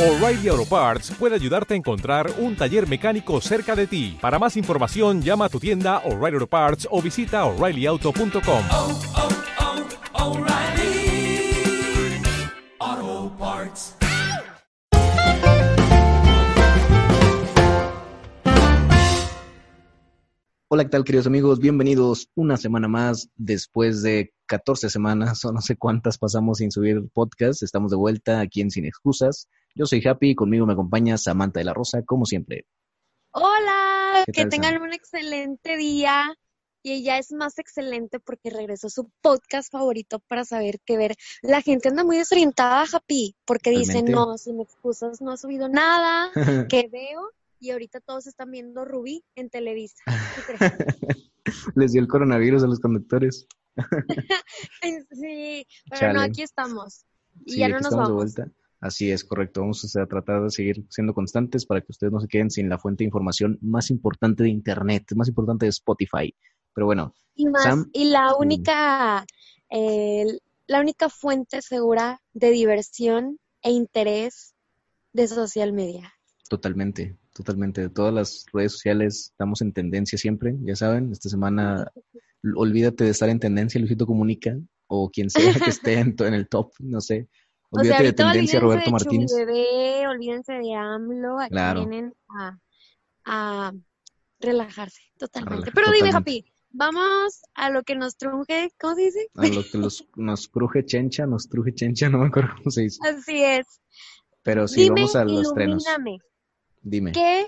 O'Reilly Auto Parts puede ayudarte a encontrar un taller mecánico cerca de ti. Para más información, llama a tu tienda O'Reilly Auto Parts o visita oreillyauto.com. oh, oh, Parts. Hola, ¿qué tal queridos amigos? Bienvenidos una semana más después de 14 semanas o no sé cuántas pasamos sin subir podcast. Estamos de vuelta aquí en Sin Excusas. Yo soy Happy y conmigo me acompaña Samantha de la Rosa, como siempre. Hola, ¿Qué que tal, tengan Sam? un excelente día. Y ella es más excelente porque regresó su podcast favorito para saber qué ver. La gente anda muy desorientada, Happy, porque dicen, no, sin excusas no ha subido nada, que veo. Y ahorita todos están viendo Rubí en Televisa. Les dio el coronavirus a los conductores. Sí, pero no, aquí estamos. Y Sí, ya no nos estamos de vamos. vuelta. Así es, correcto. Vamos a tratar de seguir siendo constantes para que ustedes no se queden sin la fuente de información más importante de Internet, más importante de Spotify. Pero bueno, Y más, Sam, y la única, eh, la única fuente segura de diversión e interés de social media. Totalmente, totalmente. Todas las redes sociales estamos en tendencia siempre, ya saben. Esta semana, olvídate de estar en tendencia, Luisito Comunica, o quien sea que esté en el top, no sé. O sea, Olvídate de tendencia, olvídense Roberto de Martínez. Bebé, olvídense de AMLO, aquí Claro. vienen a, a relajarse totalmente. relajar Pero dime. Happy, vamos a lo que nos trunje, ¿cómo se dice? A lo que los, nos cruje chencha, nos truje chencha, no me acuerdo cómo se dice. Así es. Pero sí, dime, vamos a los estrenos. ilumíname, Dime. ¿qué,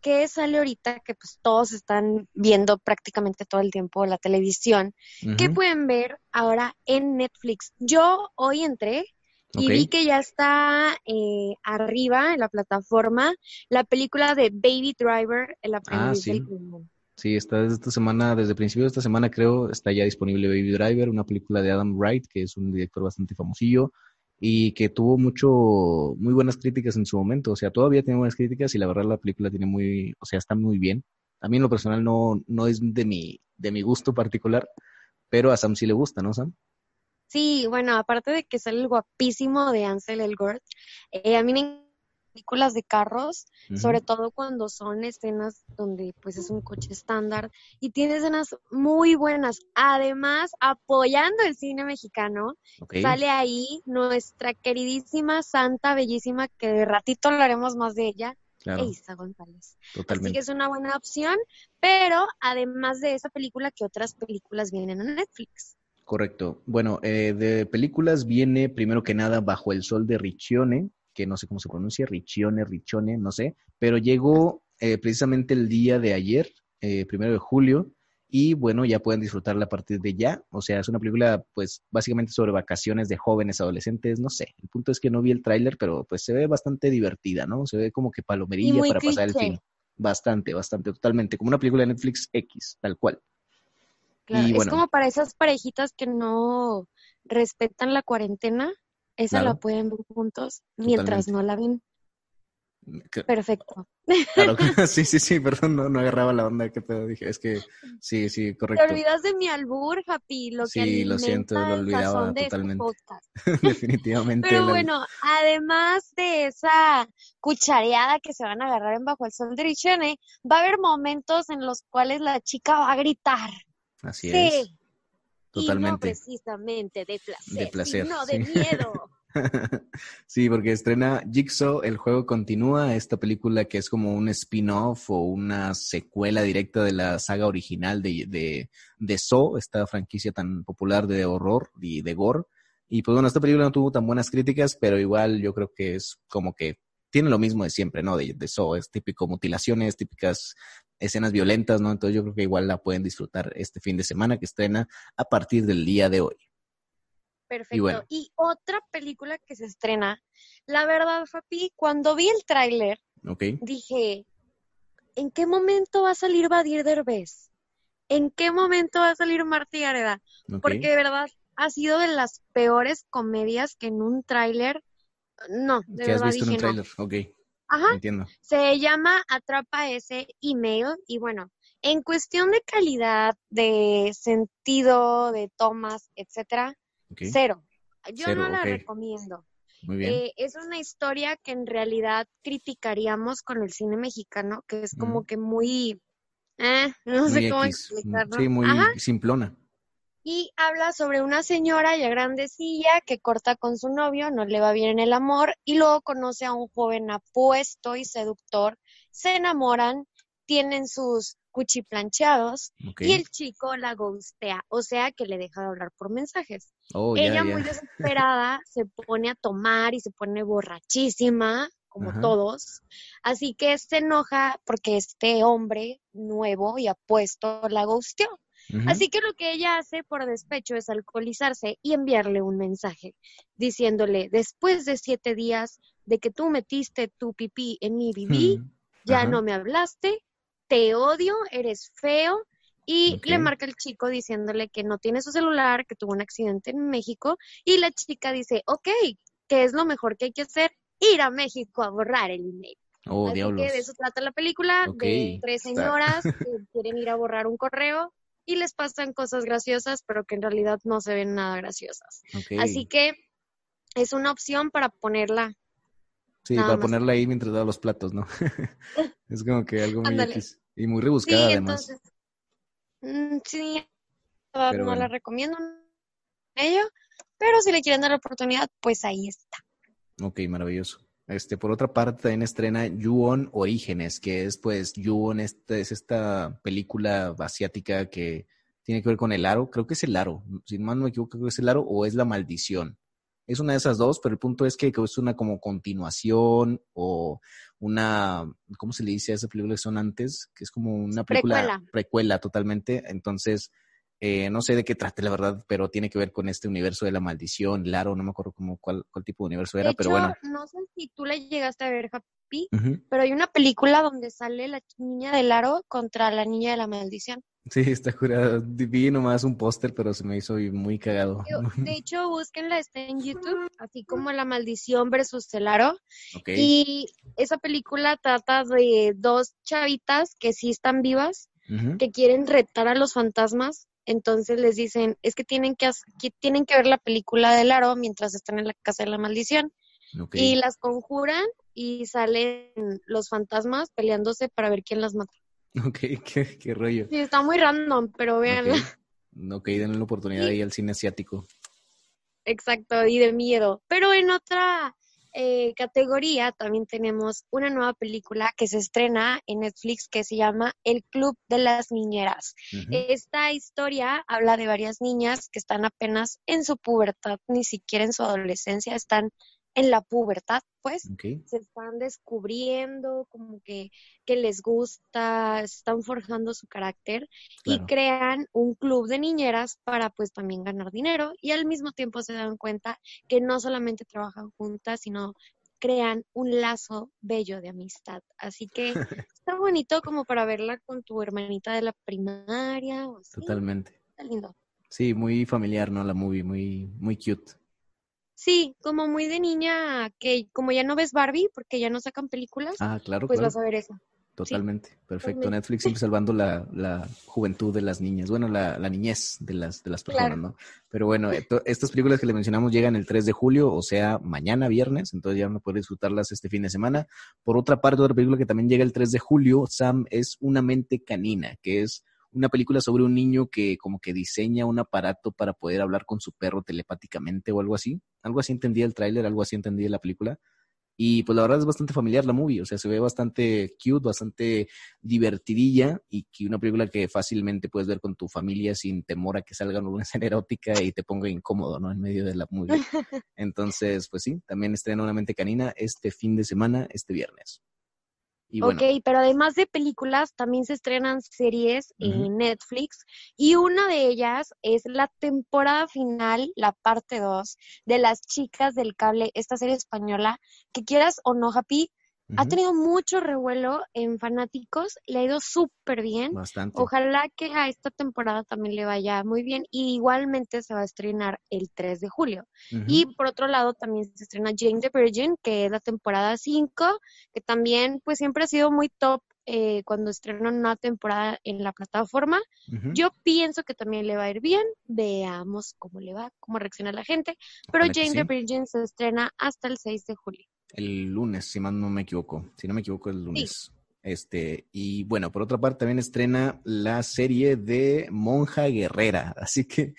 qué sale ahorita que pues todos están viendo prácticamente todo el tiempo la televisión? ¿Qué Ujú, pueden ver ahora en Netflix? Yo hoy entré y vi que ya está eh, arriba en la plataforma la película de Baby Driver, el aprendiz Ah, sí. del crimen. Sí, está desde esta semana, desde el principio de esta semana creo, está ya disponible Baby Driver, una película de Adam Wright, que es un director bastante famosillo y que tuvo mucho, muy buenas críticas en su momento. O sea, todavía tiene buenas críticas y la verdad la película tiene muy, o sea, está muy bien. A mí en lo personal no, no es de mi, de mi gusto particular, pero a Sam sí le gusta, ¿no, Sam? Sí, bueno, aparte de que sale el guapísimo de Ansel Elgort, eh, a mí me películas de carros, sobre todo cuando son escenas donde pues es un coche estándar y tiene escenas muy buenas. Además, apoyando el cine mexicano, Sale ahí nuestra queridísima santa bellísima, que de ratito hablaremos más de ella, claro, Eiza González. Así que totalmente. es una buena opción, pero además de esa película, ¿qué otras películas vienen a Netflix? Correcto. Bueno, eh, de películas viene primero que nada Bajo el Sol de Riccione, que no sé cómo se pronuncia, Riccione, Riccione, no sé, pero llegó eh, precisamente el día de ayer, eh, primero de julio, y bueno, ya pueden disfrutarla a partir de ya. O sea, es una película, pues, básicamente sobre vacaciones de jóvenes, adolescentes, no sé. El punto es que no vi el tráiler, pero pues se ve bastante divertida, ¿no? Se ve como que palomerilla para pasar el fin. Bastante, bastante, totalmente. Como una película de Netflix X, tal cual. Claro, Y es bueno. como para esas parejitas que no respetan la cuarentena, esa la pueden ver juntos mientras Totalmente. no la ven. Que- Perfecto. Claro, sí, sí, sí, perdón, no, no agarraba la onda, qué pedo, dije, es que sí, sí, Te correcto, olvidas de mi albur, Happy, lo que Sí, lo siento, lo olvidaba este totalmente. podcast. definitivamente. Pero la- bueno, además de esa cuchareada que se van a agarrar en Bajo el Sol de Richene, va a haber momentos en los cuales la chica va a gritar. Así sí. es, Y no totalmente. precisamente de placer, De placer, sino sí. de miedo. Sí, porque estrena Jigsaw, el juego continúa, esta película que es como un spin-off o una secuela directa de la saga original de, de, de Saw, esta franquicia tan popular de horror y de gore. Y pues bueno, esta película no tuvo tan buenas críticas, pero igual yo creo que es como que tiene lo mismo de siempre, ¿no? De, de Saw, es típico mutilaciones, típicas escenas violentas, ¿no? Entonces yo creo que igual la pueden disfrutar este fin de semana que estrena a partir del día de hoy. Perfecto. Y bueno. Y otra película que se estrena, la verdad, Fapi, cuando vi el tráiler, dije, ¿en qué momento va a salir Badir Derbez? ¿En qué momento va a salir Marty Gareda? Porque de verdad ha sido de las peores comedias que en un tráiler, no, de ¿Qué has verdad visto en un dije no. tráiler? Ajá, entiendo. se llama Atrapa ese email y bueno, en cuestión de calidad, de sentido, de tomas, etcétera, Ok, cero. Yo Cero, no la recomiendo. Muy bien. Eh, es una historia que en realidad criticaríamos con el cine mexicano, que es como que muy, eh, no sé cómo X. explicarlo. Sí, muy Ajá. simplona. Y habla sobre una señora ya grandecilla que corta con su novio, no le va bien en el amor, y luego conoce a un joven apuesto y seductor, se enamoran, tienen sus cuchiplancheados, Ok. y el chico la ghostea, o sea que le deja de hablar por mensajes. Oh, Ella muy desesperada se pone a tomar y se pone borrachísima, como Ajá. todos. Así que se enoja porque este hombre nuevo y apuesto la Así que lo que ella hace por despecho es alcoholizarse y enviarle un mensaje diciéndole, después de siete días de que tú metiste tu pipí en mi bibí, Hmm. ya Ajá. no me hablaste, te odio, eres feo. Y le marca el chico diciéndole que no tiene su celular, que tuvo un accidente en México. Y la chica dice, ok, ¿qué es lo mejor que hay que hacer? Ir a México a borrar el email. Oh, Así diablos. que de eso trata la película, de tres señoras que quieren ir a borrar un correo y les pasan cosas graciosas, pero que en realidad no se ven nada graciosas. Así que es una opción para ponerla. Sí, nada para más. ponerla ahí mientras da los platos, ¿no? es como que algo muy. X. Y muy Sí, rebuscada además. entonces, mm, sí, no la recomiendo ello, pero si le quieren dar la oportunidad, pues ahí está. Ok, maravilloso. Este, por otra parte, también estrena Ju-On Orígenes, que es pues Ju-On, esta, es esta película asiática que tiene que ver con el aro. Creo que es el aro. Si mal no me equivoco, creo que es el aro o es la maldición. Es una de esas dos, pero el punto es que es una como continuación o una, ¿cómo se le dice a esa película que son antes? Que es como una película Precuela. precuela totalmente. Entonces, eh, no sé de qué trate, la verdad, pero tiene que ver con este universo de la maldición, el aro, no me acuerdo cómo, cuál, cuál tipo de universo era, de pero hecho, bueno. no sé si tú la llegaste a ver, Happy, pero hay una película donde sale la niña del aro contra la niña de la maldición. Sí, está curado. Vi nomás un póster, pero se me hizo muy cagado. De hecho, búsquenla, está en YouTube, así como La Maldición versus el Aro. Ok. Y esa película trata de dos chavitas que sí están vivas, que quieren retar a los fantasmas. Entonces les dicen, es que tienen que, tienen que ver la película del Aro mientras están en la casa de la maldición. Y las conjuran y salen los fantasmas peleándose para ver quién las mata. Ok, qué, qué rollo. Sí, está muy random, pero veanla. Ok, ok, denle la oportunidad Sí. ahí al cine asiático. Exacto, y de miedo. Pero en otra eh, categoría también tenemos una nueva película que se estrena en Netflix que se llama El Club de las Niñeras. Esta historia habla de varias niñas que están apenas en su pubertad, ni siquiera en su adolescencia, están en la pubertad, pues se están descubriendo, como que, que les gusta, están forjando su carácter y crean un club de niñeras para pues también ganar dinero y al mismo tiempo se dan cuenta que no solamente trabajan juntas, sino crean un lazo bello de amistad. Así que está bonito como para verla con tu hermanita de la primaria o así. Totalmente. Está lindo. Sí, muy familiar, ¿no? La movie, muy, muy cute. Sí, como muy de niña que como ya no ves Barbie porque ya no sacan películas, Ah, claro, pues claro. vas a ver eso. Totalmente. Perfecto. totalmente. Netflix siempre salvando la, la juventud de las niñas. Bueno, la, la niñez de las, de las personas, Claro. ¿no? Pero bueno, esto- estas películas que le mencionamos llegan el 3 de julio, o sea, mañana viernes, entonces ya van a poder disfrutarlas este fin de semana. Por otra parte, otra película que también llega el 3 de julio, Sam, es Una mente canina, que es una película sobre un niño que como que diseña un aparato para poder hablar con su perro telepáticamente o algo así. Algo así entendía el tráiler, algo así entendía la película. Y pues la verdad es bastante familiar la movie, o sea, se ve bastante cute, bastante divertidilla y que una película que fácilmente puedes ver con tu familia sin temor a que salga una escena erótica y te ponga incómodo, ¿no? En medio de la movie. Entonces, pues sí, también estrena Una mente canina este fin de semana, este viernes. Y bueno, Ok, pero además de películas, también se estrenan series en Netflix y una de ellas es la temporada final, la parte 2 de Las Chicas del Cable, esta serie española, que quieras o no, Happy, ha tenido mucho revuelo en fanáticos, le ha ido súper bien. bastante. Ojalá que a esta temporada también le vaya muy bien y igualmente se va a estrenar el 3 de julio. Y por otro lado también se estrena Jane the Virgin, que es la temporada 5, que también pues siempre ha sido muy top eh, cuando estrenan una temporada en la plataforma. Yo pienso que también le va a ir bien. Veamos cómo le va, cómo reacciona la gente. Pero Ojalá Jane sí. the Virgin se estrena hasta el 6 de julio. El lunes, si más no me equivoco. Si no me equivoco, el lunes. Este, y bueno, por otra parte también estrena la serie de Monja Guerrera. Así que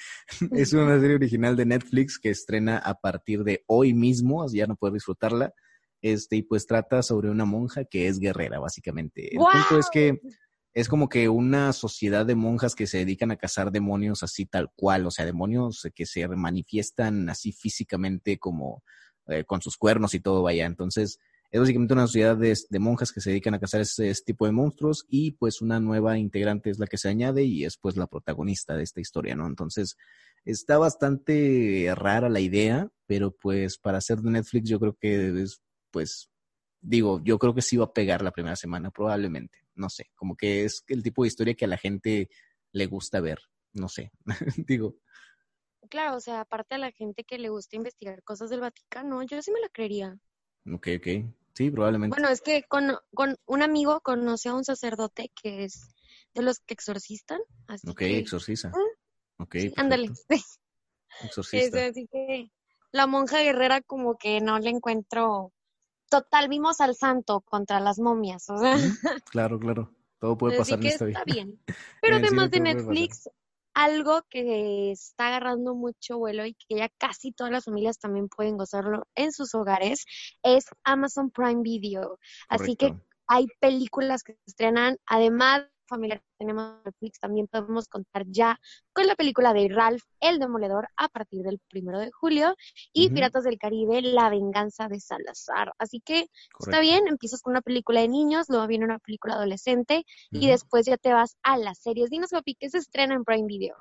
es una serie original de Netflix que estrena a partir de hoy mismo, así ya no puedo disfrutarla. Este, y pues trata sobre una monja que es guerrera, básicamente. El punto es que es como que una sociedad de monjas que se dedican a cazar demonios así tal cual, o sea, demonios que se manifiestan así físicamente como eh, con sus cuernos y todo, vaya. Entonces, es básicamente una sociedad de, de monjas que se dedican a cazar ese, tipo de monstruos y pues una nueva integrante es la que se añade y es pues la protagonista de esta historia, ¿no? Entonces, está bastante rara la idea, pero pues para ser de Netflix yo creo que es pues digo, yo creo que sí va a pegar la primera semana, probablemente. No sé, como que es el tipo de historia que a la gente le gusta ver. No sé, digo, Claro, o sea, aparte a la gente que le gusta investigar cosas del Vaticano, yo sí me la creería. ok, ok. Sí, probablemente. Bueno, es que con, con un amigo conoce a un sacerdote que es de los que exorcistan, así ok, que... exorciza. Ok, sí, ándale. Exorcista. Es- así que la monja guerrera como que no le encuentro... Total, vimos al santo contra las momias, o sea, Claro, claro. Todo puede así pasar en esta está vida. bien. Pero cine además de. Netflix, algo que está agarrando mucho vuelo y que ya casi todas las familias también pueden gozarlo en sus hogares es Amazon Prime Video. Así que hay películas que se estrenan, además familiar tenemos Netflix, también podemos contar ya con la película de Ralph el Demoledor a partir del primero de julio y. Piratas del Caribe, La Venganza de Salazar. Así que está bien, empiezas con una película de niños, luego viene una película adolescente y después ya te vas a las series. Dinos, papi, ¿qué se estrena en Prime Video?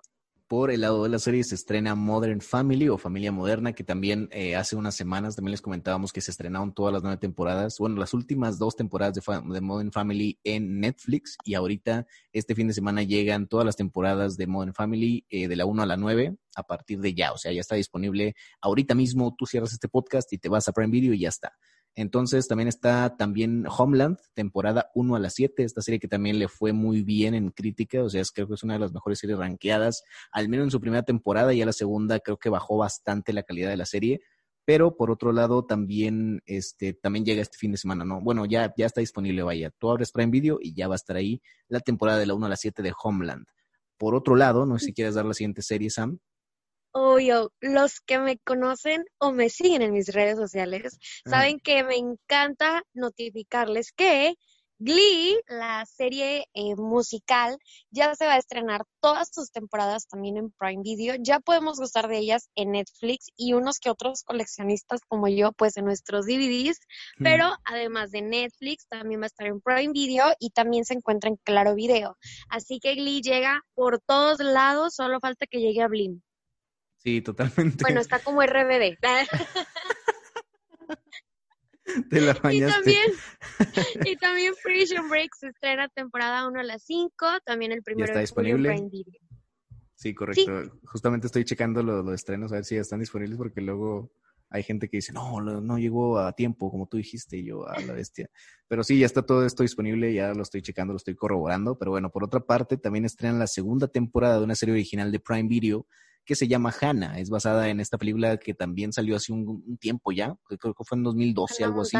Por el lado de la serie se estrena Modern Family o Familia Moderna, que también eh, hace unas semanas también les comentábamos que se estrenaron todas las nueve temporadas, bueno, las últimas dos temporadas de, de Modern Family en Netflix y ahorita este fin de semana llegan todas las temporadas de Modern Family eh, de la 1 a la 9 a partir de ya, o sea, ya está disponible ahorita mismo, tú cierras este podcast y te vas a Prime Video y ya está. Entonces también está también Homeland, temporada 1 a la 7, esta serie que también le fue muy bien en crítica, o sea, es, creo que es una de las mejores series rankeadas, al menos en su primera temporada y a la segunda creo que bajó bastante la calidad de la serie, pero por otro lado también, este, también llega este fin de semana, ¿no? Bueno, ya, ya está disponible, vaya, tú abres Prime Video y ya va a estar ahí la temporada de la 1 a la 7 de Homeland. Por otro lado, no sé si quieres dar la siguiente serie, Sam. Obvio, los que me conocen o me siguen en mis redes sociales saben que me encanta notificarles que Glee, la serie eh, musical, ya se va a estrenar todas sus temporadas también en Prime Video. Ya podemos gustar de ellas en Netflix y unos que otros coleccionistas como yo, pues en nuestros DVDs. Pero además de Netflix, también va a estar en Prime Video y también se encuentra en Claro Video. Así que Glee llega por todos lados, solo falta que llegue a Blim. Sí, totalmente. Bueno, está como RBD. Te la y bañaste. también, y también Prison Break se estrena temporada 1 a las 5, también el primero está de julio en disponible? Prime Video. Sí, correcto. Justamente estoy checando los, los estrenos a ver si ya están disponibles porque luego hay gente que dice, no, no llegó a tiempo, como tú dijiste, y yo, a la bestia. Pero sí, ya está todo esto disponible, ya lo estoy checando, lo estoy corroborando. Pero bueno, por otra parte, también estrenan la segunda temporada de una serie original de Prime Video que se llama Hannah. Es basada en esta película que también salió hace un, un tiempo ya, creo que fue en 2012, Hannah algo así.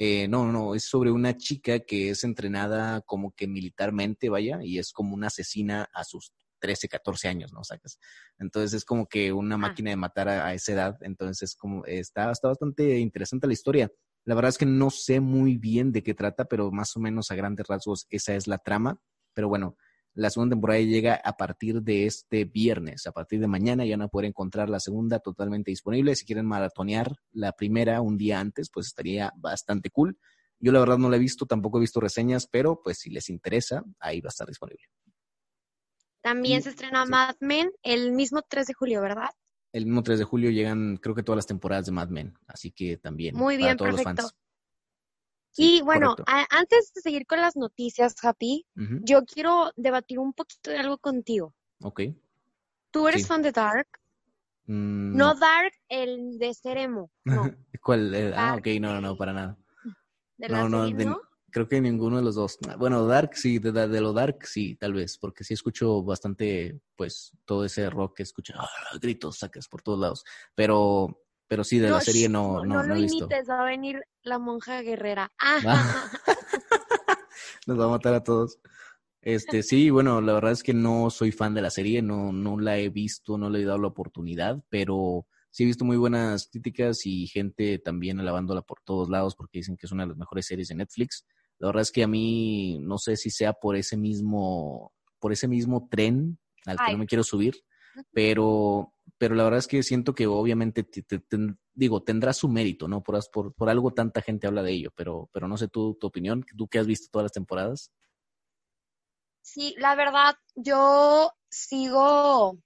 Eh, no, no, es sobre una chica que es entrenada como que militarmente, vaya, y es como una asesina a sus 13, 14 años, ¿no? Sacas. Entonces es como que una máquina de matar a, a esa edad. Entonces, como está, está bastante interesante la historia. La verdad es que no sé muy bien de qué trata, pero más o menos a grandes rasgos esa es la trama. Pero bueno, la segunda temporada llega a partir de este viernes. A partir de mañana ya van a poder encontrar la segunda totalmente disponible. Si quieren maratonear la primera un día antes, pues estaría bastante cool. Yo la verdad no la he visto, tampoco he visto reseñas, pero pues si les interesa, ahí va a estar disponible. También Y- se estrena sí. Mad Men el mismo 3 de julio, ¿verdad? El mismo 3 de julio llegan, creo que todas las temporadas de Mad Men, así que también Muy para bien, todos los fans. Y bueno, a- antes de seguir con las noticias, Happy, yo quiero debatir un poquito de algo contigo. Ok. ¿Tú eres Sí. fan de Dark? Mm, No Dark, el de ser emo, no. ¿Cuál? Ah, ok, no, no, no, para nada. De No, la no, serie, de, ¿no? Creo que ninguno de los dos. Bueno, Dark sí, de, de lo Dark sí, tal vez, porque sí escucho bastante, pues, todo ese rock que escucha, ah, gritos, sacas por todos lados. Pero, pero sí, de la No, serie no, no, lo no he visto. imites, va a venir la monja guerrera. Ah, Ah. Nos va a matar a todos. Este, sí, bueno, la verdad es que no soy fan de la serie, no, no la he visto, no le he dado la oportunidad, pero sí he visto muy buenas críticas y gente también alabándola por todos lados porque dicen que es una de las mejores series de Netflix. La verdad es que a mí no sé si sea por ese mismo, por ese mismo tren al que Ay. no me quiero subir, pero, pero la verdad es que siento que obviamente te- te- digo, tendrá su mérito, ¿no? Por, por, por algo tanta gente habla de ello, pero, pero no sé tú, tu opinión, tú que has visto todas las temporadas. Sí, la verdad, yo sigo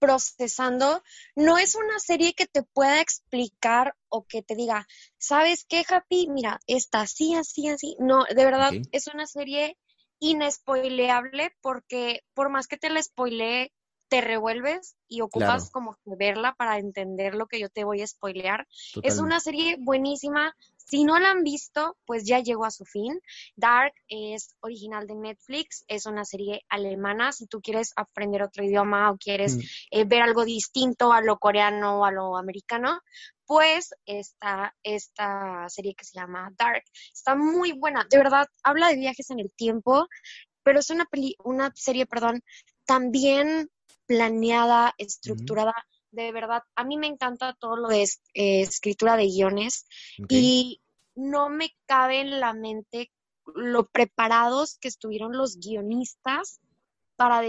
procesando. No es una serie que te pueda explicar o que te diga, ¿sabes qué, Happy? Mira, está así, así, así. No, de verdad, es una serie inespoileable porque por más que te la spoilee, te revuelves y ocupas Claro. como que verla para entender lo que yo te voy a spoilear. Es Totalmente. una serie buenísima. Si no la han visto, pues ya llegó a su fin. Dark es original de Netflix, es una serie alemana. Si tú quieres aprender otro idioma o quieres Mm, eh, ver algo distinto a lo coreano o a lo americano, pues está esta serie que se llama Dark. Está muy buena, de verdad, habla de viajes en el tiempo, pero es una, peli- una serie, perdón, también planeada, estructurada. De verdad, a mí me encanta todo lo de es- eh, escritura de guiones y no me cabe en la mente lo preparados que estuvieron los guionistas para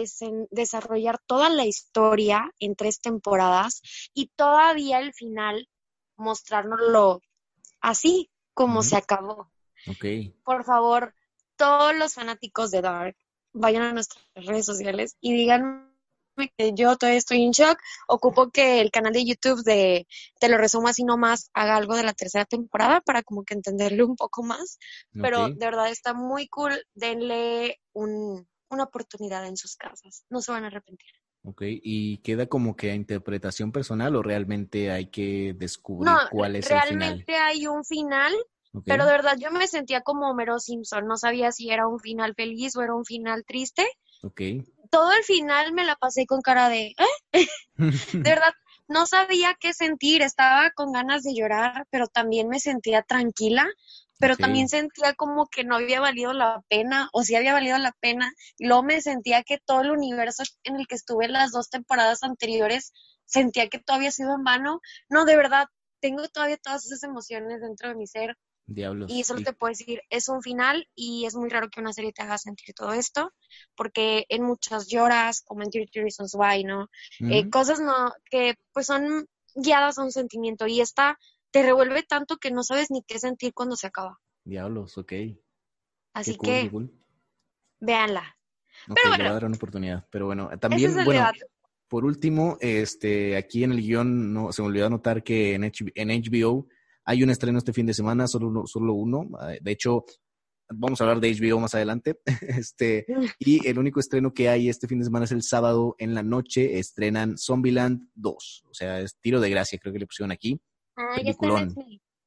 desarrollar toda la historia en tres temporadas y todavía el final mostrárnoslo así como se acabó. Por favor, todos los fanáticos de Dark vayan a nuestras redes sociales y díganme que yo todavía estoy en shock. Ocupo que el canal de YouTube de Te lo resumo así nomás haga algo de la tercera temporada para como que entenderle un poco más. Pero de verdad está muy cool. Denle un- una oportunidad en sus casas. No se van a arrepentir. Ok, ¿y queda como que a interpretación personal o realmente hay que descubrir No, cuál es el final? realmente hay un final, pero de verdad yo me sentía como Homero Simpson. No sabía si era un final feliz o era un final triste. ok. Todo el final me la pasé con cara de, ¿eh? De verdad, no sabía qué sentir, estaba con ganas de llorar, pero también me sentía tranquila, pero también sentía como que no había valido la pena, o sí había valido la pena, y luego me sentía que todo el universo en el que estuve las dos temporadas anteriores, sentía que todo había sido en vano. No, de verdad, tengo todavía todas esas emociones dentro de mi ser, Diablos. y solo te puedo decir, es un final y es muy raro que una serie te haga sentir todo esto, porque en muchas lloras, como en 30 Reasons Why, ¿no? Eh, cosas no, que pues son guiadas a un sentimiento y esta te revuelve tanto que no sabes ni qué sentir cuando se acaba. Diablos, ok. Así cool, que cool. véanla. Ok, Pero le voy a bueno. dar una oportunidad. Pero bueno, también, es bueno, debate. por último, este, aquí en el guion no, se me olvidó anotar que en, H- en HBO hay un estreno este fin de semana, solo uno. Solo uno. Eh, De hecho, vamos a hablar de HBO más adelante. Este, y el único estreno que hay este fin de semana es el sábado en la noche. Estrenan Zombieland 2. O sea, es tiro de gracia, creo que le pusieron aquí. En peliculón.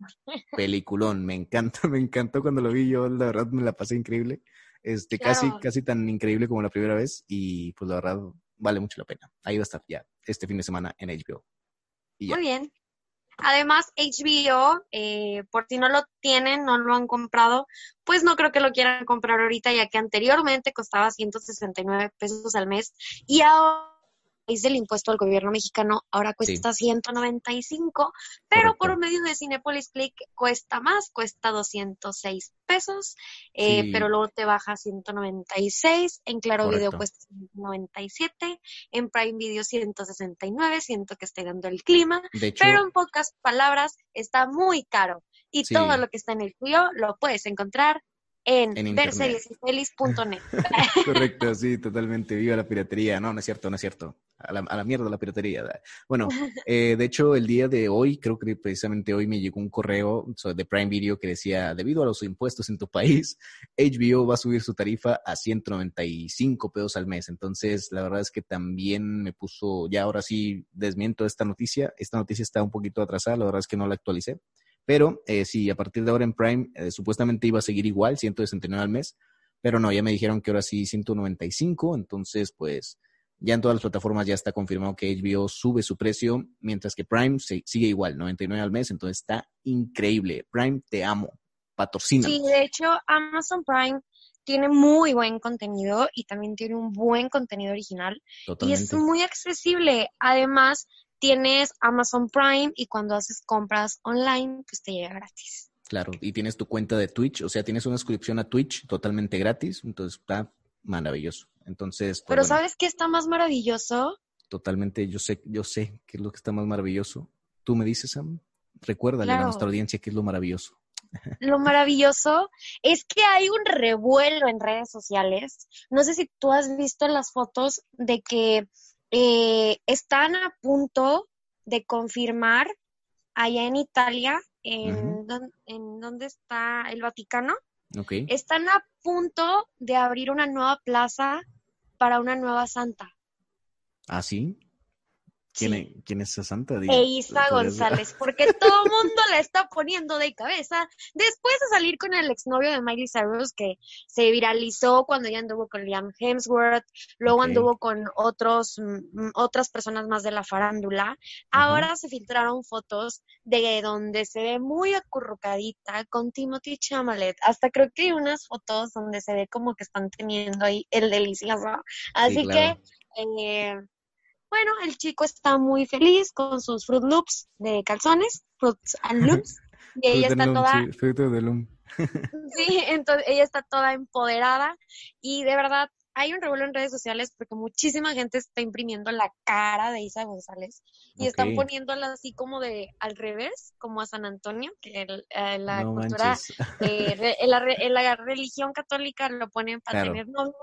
Peliculón, me encanta, me encantó cuando lo vi, yo la verdad me la pasé increíble, este, casi, casi tan increíble como la primera vez y pues la verdad vale mucho la pena. Ahí va a estar ya este fin de semana en HBO. Y ya. Muy bien. Además, HBO, eh, por si no lo tienen, no lo han comprado, pues no creo que lo quieran comprar ahorita, ya que anteriormente costaba 169 pesos al mes y ahora del impuesto al gobierno mexicano, ahora cuesta 195, pero Correcto. por medio de Cinepolis Click cuesta más, cuesta 206 pesos, eh, Sí. pero luego te baja a 196, en Claro Video Correcto. cuesta 197, en Prime Video 169, siento que estoy dando el clima, hecho, pero en pocas palabras está muy caro y Sí. todo lo que está en el tuyo lo puedes encontrar en, verseriesifeliz.net. correcto, sí, totalmente, viva la piratería. No, no es cierto, no es cierto. A la, a la mierda la piratería. Bueno, eh, de hecho, el día de hoy, creo que precisamente hoy me llegó un correo de Prime Video que decía, debido a los impuestos en tu país, HBO va a subir su tarifa a 195 pesos al mes. Entonces, la verdad es que también me puso, ya ahora sí desmiento esta noticia. Esta noticia está un poquito atrasada, la verdad es que no la actualicé. Pero eh, sí, a partir de ahora en Prime eh, supuestamente iba a seguir igual, 169 al mes, pero no, ya me dijeron que ahora sí 195, entonces pues ya en todas las plataformas ya está confirmado que HBO sube su precio, mientras que Prime se- sigue igual, 99 al mes, entonces está increíble. Prime, te amo, patrocina. Sí, de hecho, Amazon Prime tiene muy buen contenido y también tiene un buen contenido original y Totalmente. es muy accesible. Además, tienes Amazon Prime y cuando haces compras online, pues te llega gratis. Claro, y tienes tu cuenta de Twitch, o sea, tienes una suscripción a Twitch totalmente gratis, entonces está maravilloso. Entonces, pues, Pero bueno, ¿sabes qué está más maravilloso? totalmente, yo sé, yo sé qué es lo que está más maravilloso. Tú me dices, Sam, recuérdale a nuestra audiencia qué es lo maravilloso. Lo maravilloso es que hay un revuelo en redes sociales. No sé si tú has visto las fotos de que eh, están a punto de confirmar allá en Italia, en, Ujú. don- en donde está el Vaticano, están a punto de abrir una nueva plaza para una nueva santa. ¿Ah, sí? ¿Quién, Sí. es, ¿Quién es esa santa? Di- Eiza ¿podrías- González, porque todo el mundo la está poniendo de cabeza después de salir con el exnovio de Miley Cyrus que se viralizó cuando ella anduvo con Liam Hemsworth, luego anduvo con otros mm, otras personas más de la farándula. Ahora se filtraron fotos de donde se ve muy acurrucadita con Timothy Chalamet. Hasta creo que hay unas fotos donde se ve como que están teniendo ahí el delicioso. Así claro. que eh, bueno, el chico está muy feliz con sus Fruit Loops de calzones, Fruits and Loops, y ella está toda, loom. sí, entonces ella está toda empoderada y de verdad hay un revuelo en redes sociales porque muchísima gente está imprimiendo la cara de Isa González y están poniéndola así como de al revés, como a San Antonio, que el- eh, la no cultura, eh, re- la, la religión católica lo ponen para Claro. tener novio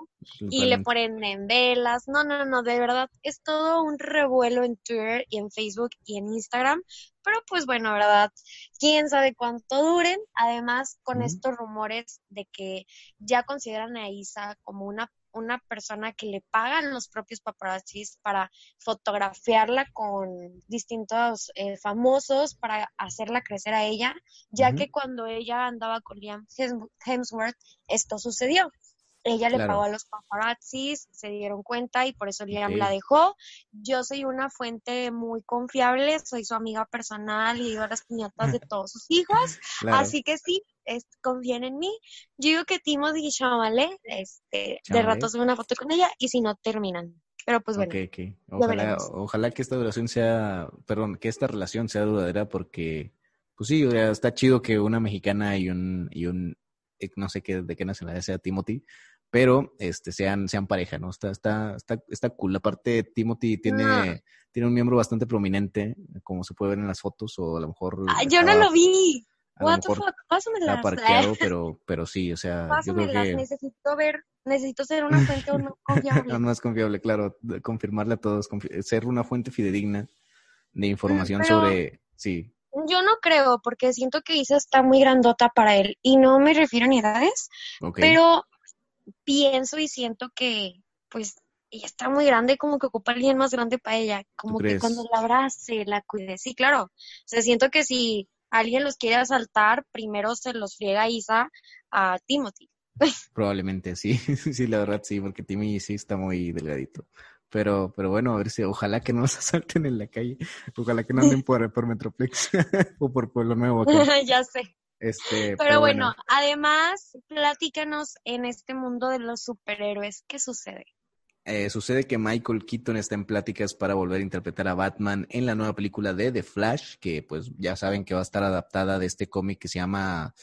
y le ponen en velas. No, no, no, de verdad, es todo un revuelo en Twitter y en Facebook y en Instagram. Pero pues bueno, ¿verdad? Quién sabe cuánto duren. Además, con estos rumores de que ya consideran a Isa como una, una persona que le pagan los propios paparazzis para fotografiarla con distintos eh, famosos para hacerla crecer a ella, ya que cuando ella andaba con Liam Hems- Hemsworth, esto sucedió. Ella le Claro. pagó a los paparazzis, se dieron cuenta y por eso Liam la dejó. Yo soy una fuente muy confiable, soy su amiga personal y digo las piñatas de todos sus hijos, Claro. así que sí, es- confíen en mí. Yo digo que Timothy Chalamet, este, de rato sube una foto con ella y si no terminan. Pero pues bueno. Ojalá, que esta duración sea, perdón, que esta relación sea duradera porque, pues sí, o sea, está chido que una mexicana y un, y un, eh, no sé qué, de qué nacionalidad sea Timothy, pero este sean, sean pareja, ¿no? Está, está, está, está cool. Aparte, Timothy tiene, Ah. tiene un miembro bastante prominente, como se puede ver en las fotos, o a lo mejor Ah, yo no lo vi. What the fuck, pásamelas. está parqueado, pero, pero sí, o sea, yo creo Pásamelas, que necesito ver, necesito ser una fuente o no confiable. aún más confiable, claro, confirmarle a todos, confi- ser una fuente fidedigna de información pero- sobre, sí, Yo no creo, porque siento que Isa está muy grandota para él. Y no me refiero a ni edades, pero pienso y siento que, pues, ella está muy grande, como que ocupa a alguien más grande para ella. Como que cuando la abrace, la cuide. Sí, claro. O sea, siento que si alguien los quiere asaltar, primero se los friega Isa a Timothy. probablemente sí, sí, la verdad sí, porque Timmy sí está muy delgadito. Pero, pero bueno, a ver si, ojalá que no nos asalten en la calle, ojalá que no anden por, por Metroplex o por Pueblo Nuevo acá. ya sé. Este, Pero bueno, además, platícanos en este mundo de los superhéroes, ¿qué sucede? Eh, sucede que Michael Keaton está en pláticas para volver a interpretar a Batman en la nueva película de The Flash, que pues ya saben que va a estar adaptada de este cómic que se llama,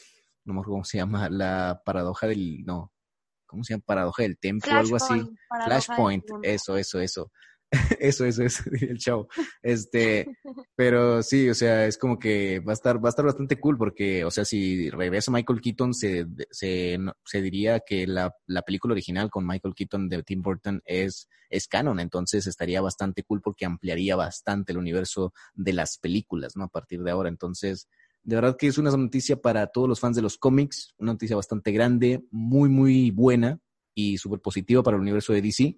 no me acuerdo cómo se llama, la paradoja del, no, ¿cómo se llama? Paradoja del tiempo o algo así. Flashpoint, Flashpoint, eso, eso, eso. eso, eso, eso, el show. Este, pero sí, o sea, es como que va a estar, va a estar bastante cool porque, o sea, si regresa Michael Keaton, se, se diría que la, la película original con Michael Keaton de Tim Burton es, es canon, entonces estaría bastante cool porque ampliaría bastante el universo de las películas, ¿no? A partir de ahora, entonces, de verdad que es una noticia para todos los fans de los cómics, una noticia bastante grande, muy, muy buena y súper positiva para el universo de DC.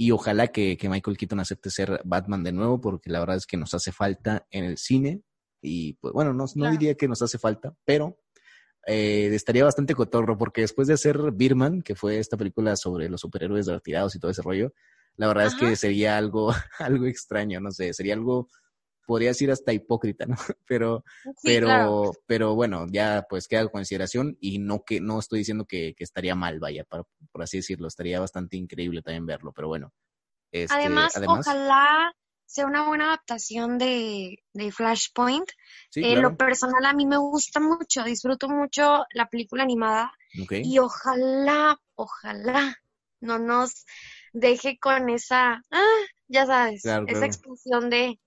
Y ojalá que, que Michael Keaton acepte ser Batman de nuevo, porque la verdad es que nos hace falta en el cine Y pues bueno, no, no Claro. diría que nos hace falta, pero eh, estaría bastante cotorro porque después de hacer Birman, que fue esta película sobre los superhéroes retirados y todo ese rollo, la verdad es que sería algo, algo extraño, no sé, sería algo, podría decir hasta hipócrita, ¿no? Pero, Sí, pero, claro. pero bueno, ya pues queda consideración y no que, no estoy diciendo que, que estaría mal, vaya, para- por así decirlo, estaría bastante increíble también verlo, pero bueno. Este, Además, además, ojalá sea una buena adaptación de, de Flashpoint. sí, claro, lo personal, a mí me gusta mucho, disfruto mucho la película animada y ojalá, ojalá no nos deje con esa, ah, ya sabes, Claro, esa claro. expresión de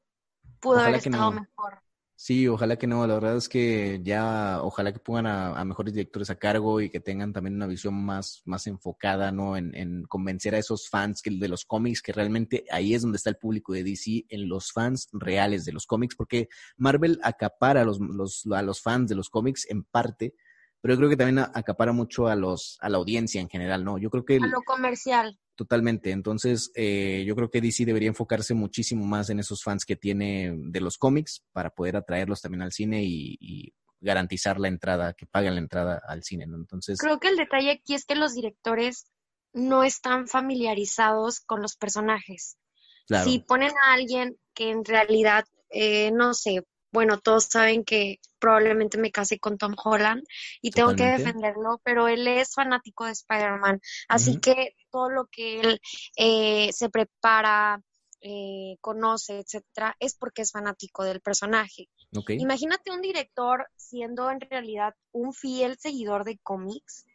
pudo Ojalá haber estado no. mejor. Sí, ojalá que no. La verdad es que ya, ojalá que pongan a, a mejores directores a cargo y que tengan también una visión más, más enfocada, ¿no? En, en convencer a esos fans que, de los cómics, que realmente ahí es donde está el público de DC, en los fans reales de los cómics, porque Marvel acapara a los, los, a los fans de los cómics en parte, pero yo creo que también acapara mucho a los, a la audiencia en general, ¿no? Yo creo que A lo comercial. Totalmente. Entonces, eh, yo creo que DC debería enfocarse muchísimo más en esos fans que tiene de los cómics para poder atraerlos también al cine y, y garantizar la entrada, que paguen la entrada al cine, ¿no? Entonces, Creo que el detalle aquí es que los directores no están familiarizados con los personajes. claro, Si ponen a alguien que en realidad, eh, no sé, bueno, todos saben que probablemente me case con Tom Holland y tengo que defenderlo, pero él es fanático de Spider-Man, así que todo lo que él eh, se prepara, eh, conoce, etcétera, es porque es fanático del personaje. Imagínate un director siendo en realidad un fiel seguidor de cómics.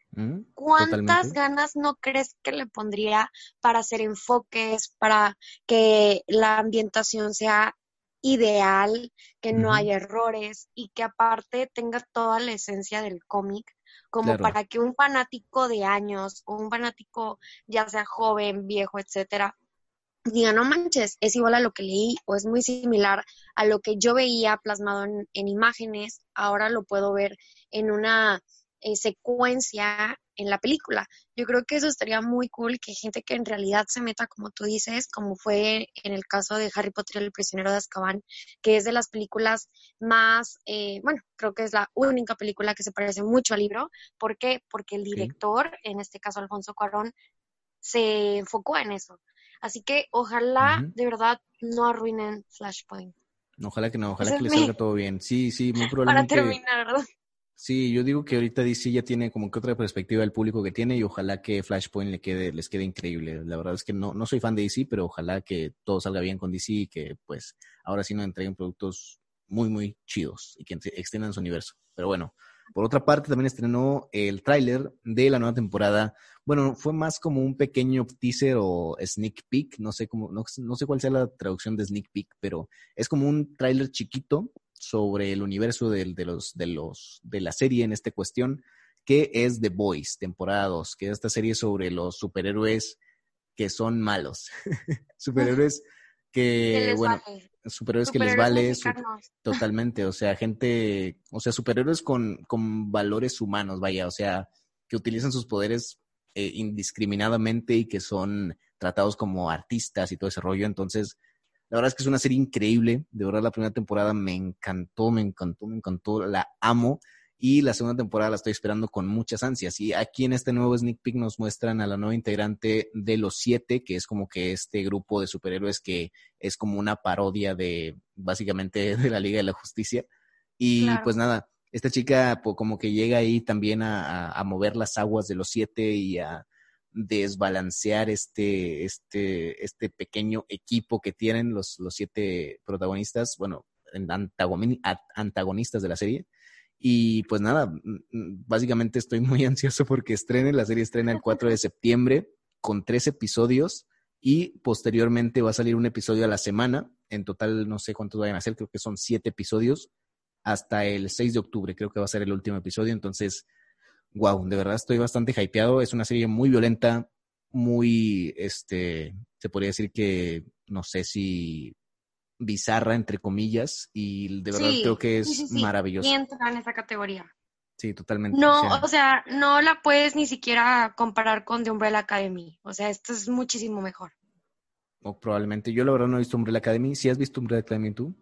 ¿Cuántas totalmente. ganas no crees que le pondría para hacer enfoques, para que la ambientación sea ideal, que no Ujú. haya errores y que aparte tenga toda la esencia del cómic, como Claro. para que un fanático de años o un fanático ya sea joven, viejo, etcétera, diga, no manches, es igual a lo que leí o es muy similar a lo que yo veía plasmado en, en imágenes, ahora lo puedo ver en una eh, secuencia en la película. Yo creo que eso estaría muy cool, que gente que en realidad se meta, como tú dices, como fue en el caso de Harry Potter y el prisionero de Azkaban, que es de las películas más, eh, bueno, creo que es la única película que se parece mucho al libro. ¿Por qué? Porque el director, en este caso Alfonso Cuarón, se enfocó en eso. Así que ojalá de verdad no arruinen Flashpoint. Ojalá que no, ojalá que es le mi- salga todo bien. Sí, sí, muy Para probablemente. terminar, ¿verdad? Sí, yo digo que ahorita DC ya tiene como que otra perspectiva del público que tiene y ojalá que Flashpoint le quede, les quede increíble. La verdad es que no, no soy fan de DC, pero ojalá que todo salga bien con DC y que pues ahora sí nos entreguen productos muy, muy chidos y que extiendan su universo. Pero bueno, por otra parte también estrenó el tráiler de la nueva temporada. Bueno, fue más como un pequeño teaser o sneak peek, no sé cómo, no, no sé cuál sea la traducción de sneak peek, pero es como un tráiler chiquito sobre el universo del- de, los, de, los, de la serie en esta cuestión, que es The Boys, temporada 2, que es esta serie sobre los superhéroes que son malos. superhéroes Que bueno, vale. superhéroes que les vale su- totalmente, o sea, gente, o sea, superhéroes con, con valores humanos, vaya, o sea, que utilizan sus poderes eh, indiscriminadamente y que son tratados como artistas y todo ese rollo, entonces la verdad es que es una serie increíble. De verdad, la primera temporada me encantó, me encantó, me encantó. La amo. Y la segunda temporada la estoy esperando con muchas ansias. Y aquí en este nuevo sneak peek nos muestran a la nueva integrante de Los Siete, que es como que este grupo de superhéroes que es como una parodia de, básicamente, de la Liga de la Justicia. Y Claro. pues nada, esta chica pues, como que llega ahí también a, a- a mover las aguas de Los Siete y a desbalancear este, este, este pequeño equipo que tienen los, los siete protagonistas, bueno, antagonistas de la serie. Y pues nada, básicamente estoy muy ansioso porque estrene, la serie estrena el 4 de septiembre con tres episodios y posteriormente va a salir un episodio a la semana. En total no sé cuántos vayan a ser, creo que son siete episodios hasta el 6 de octubre, creo que va a ser el último episodio. Entonces, wow, de verdad estoy bastante hypeado. Es una serie muy violenta, muy, este, se podría decir que, no sé si bizarra, entre comillas, y de verdad Sí, creo que es sí, sí. maravilloso. Entra en esa categoría. Sí, totalmente. No, o sea, o sea, no la puedes ni siquiera comparar con The Umbrella Academy. O sea, esto es muchísimo mejor. o probablemente. Yo la verdad no he visto Umbrella Academy. ¿Sí has visto Umbrella Academy tú?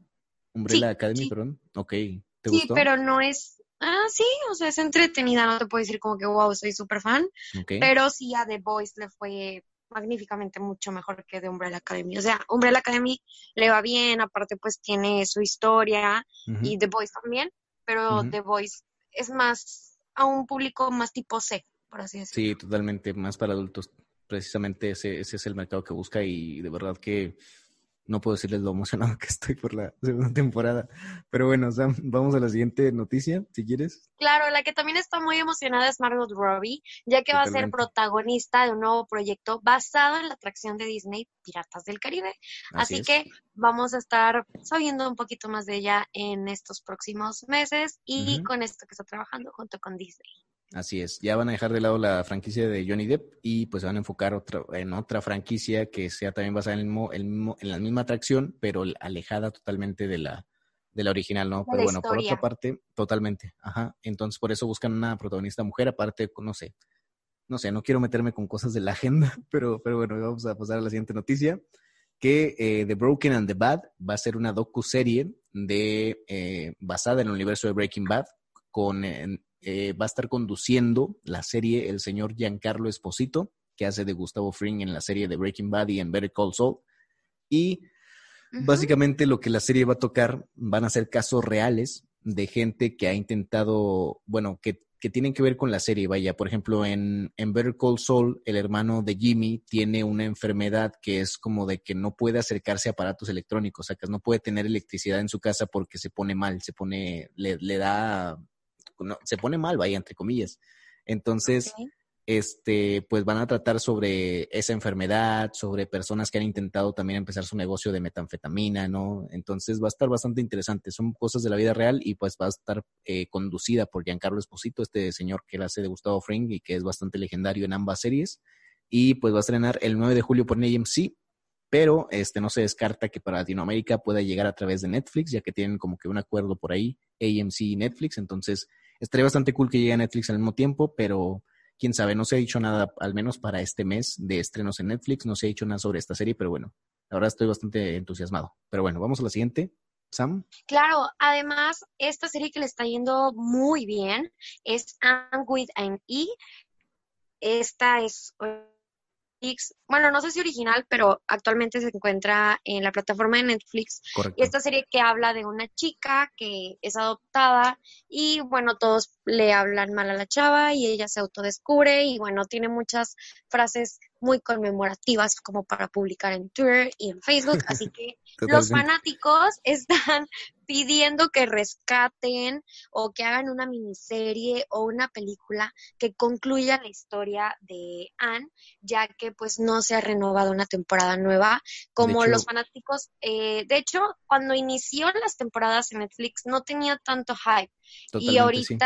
Umbrella Academy, perdón. Ok, ¿te Sí, gustó? pero no es... Ah, sí, o sea, es entretenida, no te puedo decir como que, wow, soy súper fan, pero sí a The Voice le fue magníficamente mucho mejor que de Umbrella Academy. O sea, Umbrella Academy le va bien, aparte pues tiene su historia y The Voice también, pero. The Voice es más a un público más tipo C, por así decirlo. Sí, totalmente, más para adultos. Precisamente ese, ese es el mercado que busca y de verdad que no puedo decirles lo emocionado que estoy por la segunda temporada. Pero bueno, Sam, vamos a la siguiente noticia, si quieres. Claro, la que también está muy emocionada es Margot Robbie, ya que va a ser protagonista de un nuevo proyecto basado en la atracción de Disney, Piratas del Caribe. Así, es. que vamos a estar sabiendo un poquito más de ella en estos próximos meses y con esto que está trabajando junto con Disney. Así es, ya van a dejar de lado la franquicia de Johnny Depp y pues se van a enfocar otra, en otra franquicia que sea también basada en, el mismo, el mismo- en la misma atracción, pero alejada totalmente de la, de la original, ¿no? Pero bueno, por otra parte, totalmente, ajá. Entonces por eso buscan una protagonista mujer, aparte, no sé, no sé, no quiero meterme con cosas de la agenda, pero, pero bueno, vamos a pasar a la siguiente noticia, que eh, The Broken and the Bad va a ser una docu-serie de, eh, basada en el universo de Breaking Bad, con, eh, eh, va a estar conduciendo la serie el señor Giancarlo Esposito, que hace de Gustavo Fring en la serie de Breaking Bad y en Better Call Saul. Y básicamente lo que la serie va a tocar van a ser casos reales de gente que ha intentado, bueno, que, que tienen que ver con la serie. Vaya, por ejemplo, en, en Better Call Saul, el hermano de Jimmy tiene una enfermedad que es como de que no puede acercarse a aparatos electrónicos, o sea, que no puede tener electricidad en su casa porque se pone mal, se pone, le, le da, no, se pone mal, vaya, entre comillas. Entonces, este, pues van a tratar sobre esa enfermedad, sobre personas que han intentado también empezar su negocio de metanfetamina, ¿no? Entonces va a estar bastante interesante. Son cosas de la vida real y pues va a estar eh, conducida por Giancarlo Esposito, este señor que la hace de Gustavo Fring y que es bastante legendario en ambas series. Y pues va a estrenar el 9 de julio por AMC, pero este no se descarta que para Latinoamérica pueda llegar a través de Netflix, ya que tienen como que un acuerdo por ahí, AMC y Netflix. Entonces estaría bastante cool que llegue a Netflix al mismo tiempo, pero quién sabe, no se ha dicho nada, al menos para este mes de estrenos en Netflix, no se ha dicho nada sobre esta serie, pero bueno, verdad estoy bastante entusiasmado. Pero bueno, vamos a la siguiente. Sam, Claro, además, esta serie que le está yendo muy bien es Anne with an E. Esta es Netflix, bueno, no sé si original, pero actualmente se encuentra en la plataforma de Netflix. correcto. Y esta serie que habla de una chica que es adoptada y bueno, todos le hablan mal a la chava y ella se autodescubre y bueno, tiene muchas frases muy conmemorativas como para publicar en Twitter y en Facebook, así que los fanáticos están pidiendo que rescaten o que hagan una miniserie o una película que concluya la historia de Anne, ya que pues no se ha renovado una temporada nueva, como hecho- los fanáticos, eh, de hecho, cuando inició las temporadas en Netflix no tenía tanto hype y sí.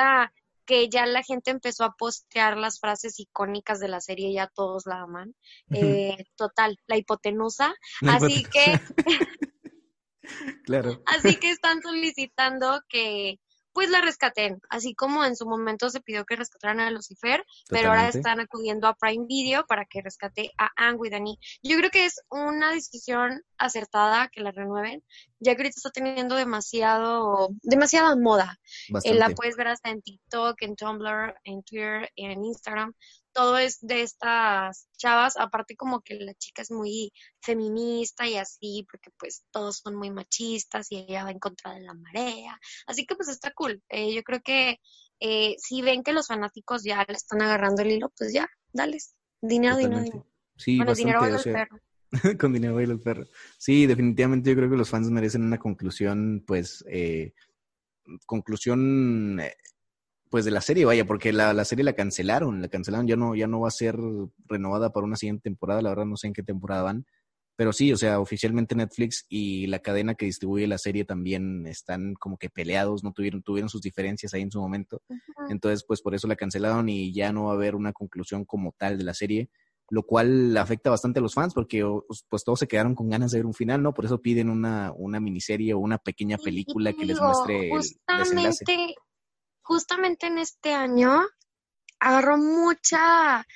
Que ya la gente empezó a postear las frases icónicas de la serie, ya todos la aman. Eh, total, la hipotenusa. La Así que claro. Así que están solicitando que pues la rescaten, así como en su momento se pidió que rescataran a Lucifer, pero ahora están acudiendo a Prime Video para que rescate a Anne with an E. Yo creo que es una decisión acertada que la renueven, ya que ahorita está teniendo demasiado, demasiada moda. Eh, la puedes ver hasta en TikTok, en Tumblr, en Twitter, en Instagram. Todo es de estas chavas. Aparte como que la chica es muy feminista y así, porque pues todos son muy machistas y ella va en contra de la marea. Así que pues está cool. Eh, yo creo que eh, si ven que los fanáticos ya le están agarrando el hilo, pues ya, dales. Dinero, dinero, Totalmente. dinero. Sí, bueno, dinero baila o el perro. con dinero baila el perro. Sí, definitivamente yo creo que los fans merecen una conclusión, pues, eh, conclusión, eh, pues, de la serie, vaya, porque la, la serie la cancelaron, la cancelaron, ya no, ya no va a ser renovada para una siguiente temporada, la verdad no sé en qué temporada van, pero sí, o sea, oficialmente Netflix y la cadena que distribuye la serie también están como que peleados, no tuvieron, tuvieron sus diferencias ahí en su momento. Entonces, pues por eso la cancelaron y ya no va a haber una conclusión como tal de la serie, lo cual afecta bastante a los fans porque pues todos se quedaron con ganas de ver un final, ¿no? Por eso piden una, una miniserie o una pequeña Y- y película que les muestre el desenlace. Justamente, en este año agarró mucha,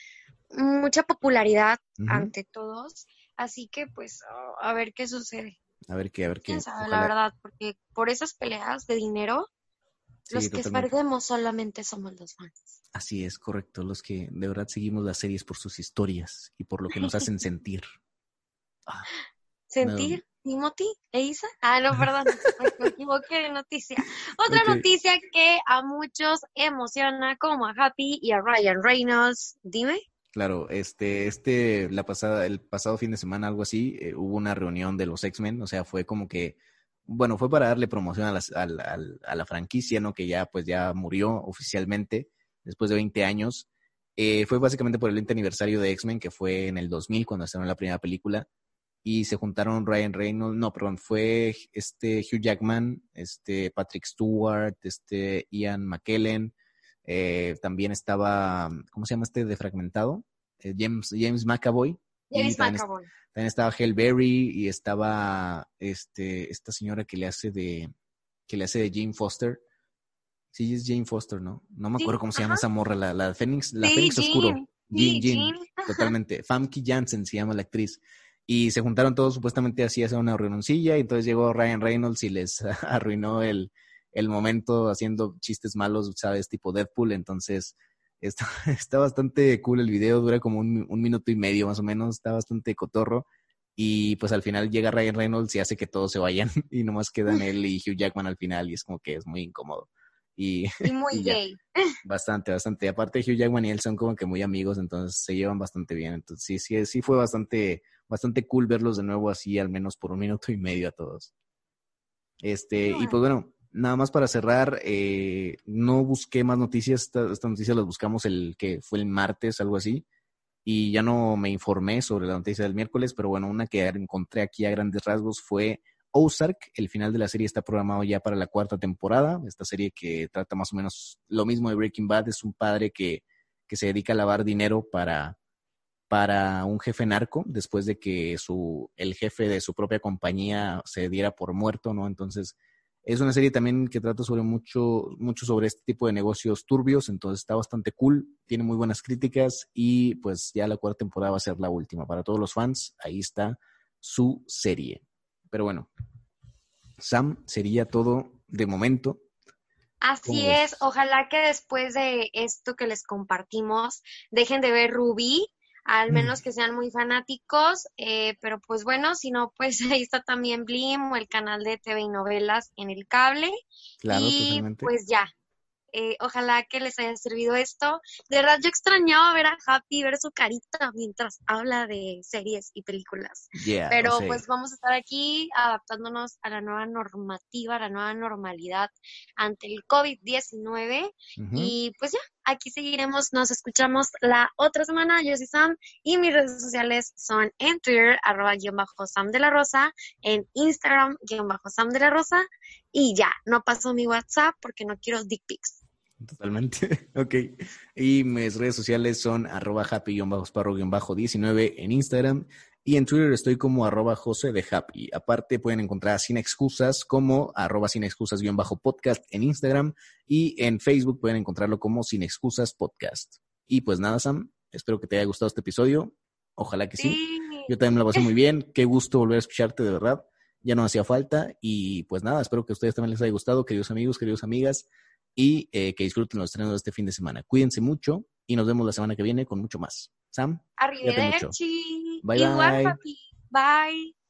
mucha popularidad ante todos, así que pues a- a ver qué sucede. A ver qué, a ver qué. quién sabe, la verdad, porque por esas peleas de dinero, Sí, los que perdemos solamente somos los fans. Así es, correcto. Los que de verdad seguimos las series por sus historias y por lo que nos hacen sentir. Ah, ¿Sentir? ¿Timothy? ¿Eisa? Ah, no, perdón, me equivoqué de noticia. Otra Ok. noticia que a muchos emociona, como a Happy y a Ryan Reynolds. Dime. Claro, este, este, la pasada, el pasado fin de semana, algo así, eh, hubo una reunión de los X-Men, o sea, fue como que, bueno, fue para darle promoción a, las- al- al- a la franquicia, ¿no? Que ya, pues, ya murió oficialmente después de 20 años. Eh, fue básicamente por el 20 aniversario de X-Men, que fue en el 2000, cuando estrenó la primera película, y se juntaron Ryan Reynolds, no, perdón, fue este Hugh Jackman, este Patrick Stewart, este Ian McKellen, eh, también estaba, ¿cómo se llama este de fragmentado? Eh, James, James McAvoy. James también, McAvoy. también estaba Hell Berry y estaba este, esta señora que le hace de que le hace de Jane Foster. Sí, es Jane Foster, ¿no? No me Sí, acuerdo cómo se llama ajá. esa morra, la, la Fénix, la Sí, Fénix Oscuro. Jean. Jean, Jean, Jean. totalmente. Famke Janssen se llama la actriz. Y se juntaron todos supuestamente así a hacer una reunioncilla y entonces llegó Ryan Reynolds y les arruinó el, el momento haciendo chistes malos, ¿sabes? Tipo Deadpool. Entonces está, está bastante cool el video, dura como un, un minuto y medio más o menos, está bastante cotorro. Y pues al final llega Ryan Reynolds y hace que todos se vayan y nomás quedan él y Hugh Jackman al final y es como que es muy incómodo. Y Y muy Y ya. gay. Bastante, bastante. Aparte, Hugh Jackman y él son como que muy amigos, entonces se llevan bastante bien. Entonces, sí, sí, sí fue bastante, bastante cool verlos de nuevo así, al menos por un minuto y medio a todos. Este, y pues bueno, nada más para cerrar, eh, no busqué más noticias. Esta- Estas noticias las buscamos el que fue el martes, algo así. Y ya no me informé sobre la noticia del miércoles, pero bueno, una que encontré aquí a grandes rasgos fue Ozark. El final de la serie está programado ya para la cuarta temporada. Esta serie que trata más o menos lo mismo de Breaking Bad. Es un padre que, que se dedica a lavar dinero para, para un jefe narco después de que su, el jefe de su propia compañía se diera por muerto, ¿no? Entonces, es una serie también que trata sobre mucho, mucho sobre este tipo de negocios turbios, entonces está bastante cool, tiene muy buenas críticas y pues ya la cuarta temporada va a ser la última. Para todos los fans, ahí está su serie. Pero bueno, Sam, sería todo de momento. Así es, ojalá que después de esto que les compartimos, dejen de ver Ruby, al Mm. menos que sean muy fanáticos, eh, pero pues bueno, si no, pues ahí está también Blim o el canal de TV y novelas en el cable. Claro, y totalmente. pues ya, eh, ojalá que les haya servido esto. De verdad, yo extrañaba ver a Happy, ver su carita mientras habla de series y películas. Yeah, Pero pues vamos a estar aquí adaptándonos a la nueva normativa, a la nueva normalidad ante el COVID-19. ujú. Y pues ya, aquí seguiremos, nos escuchamos la otra semana. Yo soy Sam y mis redes sociales son en Twitter, arroba guion bajo Sam de la Rosa, en Instagram, guion bajo Sam de la Rosa. Y ya, no paso mi WhatsApp porque no quiero dick pics. Totalmente. Ok. Y mis redes sociales son arroba happy-sparrow-19 en Instagram. Y en Twitter estoy como arroba José de Happy. Aparte pueden encontrar sin excusas como arroba sin excusas-podcast en Instagram. Y en Facebook pueden encontrarlo como sin excusas podcast. Y pues nada, Sam. Espero que te haya gustado este episodio. Ojalá que sí. Yo también me la pasé muy bien. Qué gusto volver a escucharte, de verdad. Ya no hacía falta. Y pues nada, espero que a ustedes también les haya gustado, queridos amigos, queridos amigas. Y eh, que disfruten los estrenos de este fin de semana. Cuídense mucho y nos vemos la semana que viene con mucho más. Sam, Arrivederci. Bye, Igual, bye. papi. Bye.